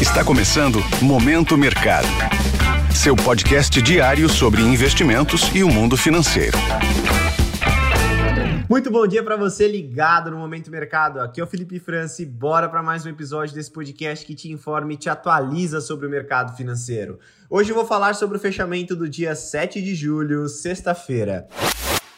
Está começando Momento Mercado. Seu podcast diário sobre investimentos e o mundo financeiro. Muito bom dia para você ligado no Momento Mercado. Aqui é o Felipe Franci. Bora para mais um episódio desse podcast que te informa e te atualiza sobre o mercado financeiro. Hoje eu vou falar sobre o fechamento do dia 7 de julho, sexta-feira.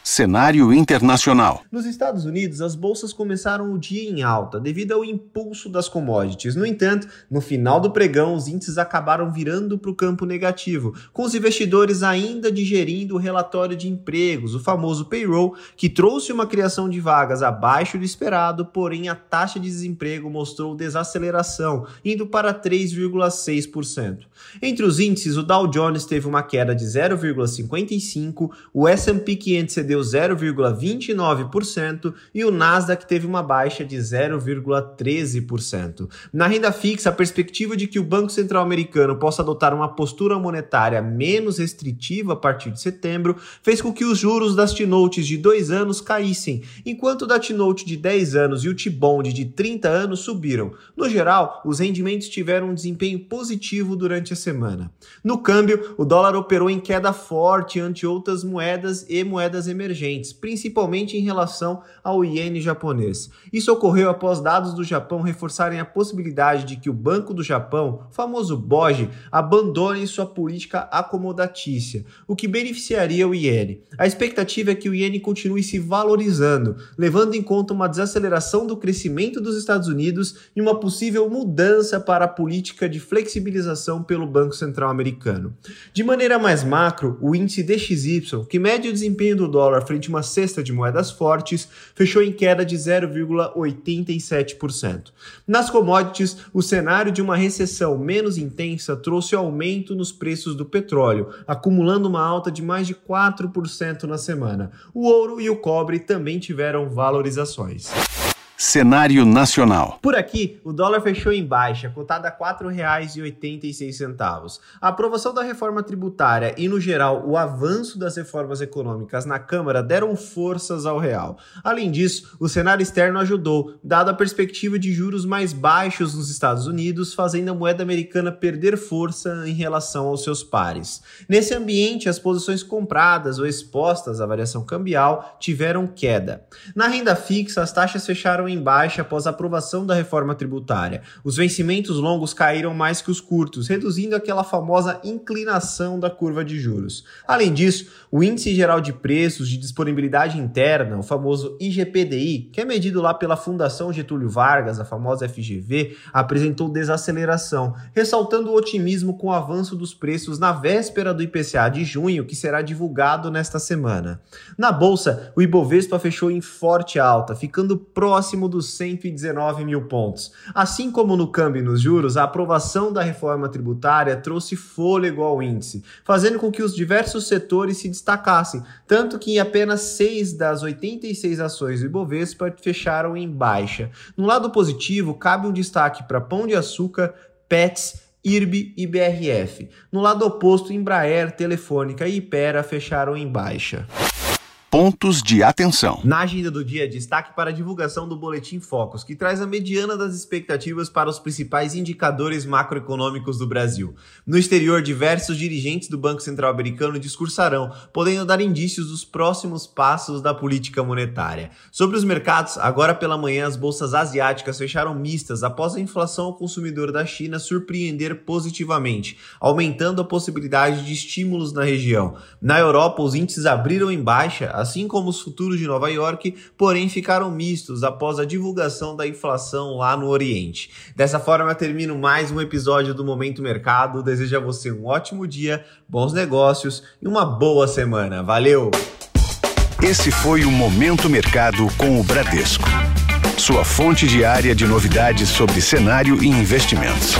Cenário internacional. Nos Estados Unidos, as bolsas começaram o dia em alta devido ao impulso das commodities. No entanto, no final do pregão, os índices acabaram virando para o campo negativo, com os investidores ainda digerindo o relatório de empregos, o famoso payroll, que trouxe uma criação de vagas abaixo do esperado, porém a taxa de desemprego mostrou desaceleração, indo para 3,6%. Entre os índices, o Dow Jones teve uma queda de 0,55, o S&P 500 cedeu 0,29% e o Nasdaq teve uma baixa de 0,13%. Na renda fixa, a perspectiva de que o Banco Central Americano possa adotar uma postura monetária menos restritiva a partir de setembro fez com que os juros das T-Notes de 2 anos caíssem, enquanto da T-Note de 10 anos e o T-Bond de 30 anos subiram. No geral, os rendimentos tiveram um desempenho positivo durante a semana. No câmbio, o dólar operou em queda forte ante outras moedas e moedas emergentes emergentes, principalmente em relação ao iene japonês. Isso ocorreu após dados do Japão reforçarem a possibilidade de que o Banco do Japão, famoso BOJ, abandone sua política acomodatícia, o que beneficiaria o iene. A expectativa é que o iene continue se valorizando, levando em conta uma desaceleração do crescimento dos Estados Unidos e uma possível mudança para a política de flexibilização pelo Banco Central Americano. De maneira mais macro, o índice DXY, que mede o desempenho do dólar dólar frente a uma cesta de moedas fortes, fechou em queda de 0,87%. Nas commodities, o cenário de uma recessão menos intensa trouxe aumento nos preços do petróleo, acumulando uma alta de mais de 4% na semana. O ouro e o cobre também tiveram valorizações. Cenário nacional. Por aqui, o dólar fechou em baixa, cotado a R$ 4,86. A aprovação da reforma tributária e, no geral, o avanço das reformas econômicas na Câmara deram forças ao real. Além disso, o cenário externo ajudou, dado a perspectiva de juros mais baixos nos Estados Unidos, fazendo a moeda americana perder força em relação aos seus pares. Nesse ambiente, as posições compradas ou expostas à variação cambial tiveram queda. Na renda fixa, as taxas fecharam em baixa após a aprovação da reforma tributária. Os vencimentos longos caíram mais que os curtos, reduzindo aquela famosa inclinação da curva de juros. Além disso, o índice geral de preços de disponibilidade interna, o famoso IGPDI, que é medido lá pela Fundação Getúlio Vargas, a famosa FGV, apresentou desaceleração, ressaltando o otimismo com o avanço dos preços na véspera do IPCA de junho, que será divulgado nesta semana. Na bolsa, o Ibovespa fechou em forte alta, ficando próximo próximo dos 119 mil pontos. Assim como no câmbio e nos juros, a aprovação da reforma tributária trouxe fôlego ao índice, fazendo com que os diversos setores se destacassem, tanto que apenas 6 das 86 ações do Ibovespa fecharam em baixa. No lado positivo, cabe um destaque para Pão de Açúcar, Pets IRB e BRF. No lado oposto, Embraer, Telefônica e Ipera fecharam em baixa pontos de atenção. Na agenda do dia, destaque para a divulgação do Boletim Focus, que traz a mediana das expectativas para os principais indicadores macroeconômicos do Brasil. No exterior, diversos dirigentes do Banco Central americano discursarão, podendo dar indícios dos próximos passos da política monetária. Sobre os mercados, agora pela manhã, as bolsas asiáticas fecharam mistas após a inflação ao consumidor da China surpreender positivamente, aumentando a possibilidade de estímulos na região. Na Europa, os índices abriram em baixa assim como os futuros de Nova York, porém ficaram mistos após a divulgação da inflação lá no Oriente. Dessa forma, eu termino mais um episódio do Momento Mercado. Desejo a você um ótimo dia, bons negócios e uma boa semana. Valeu! Esse foi o Momento Mercado com o Bradesco. Sua fonte diária de novidades sobre cenário e investimentos.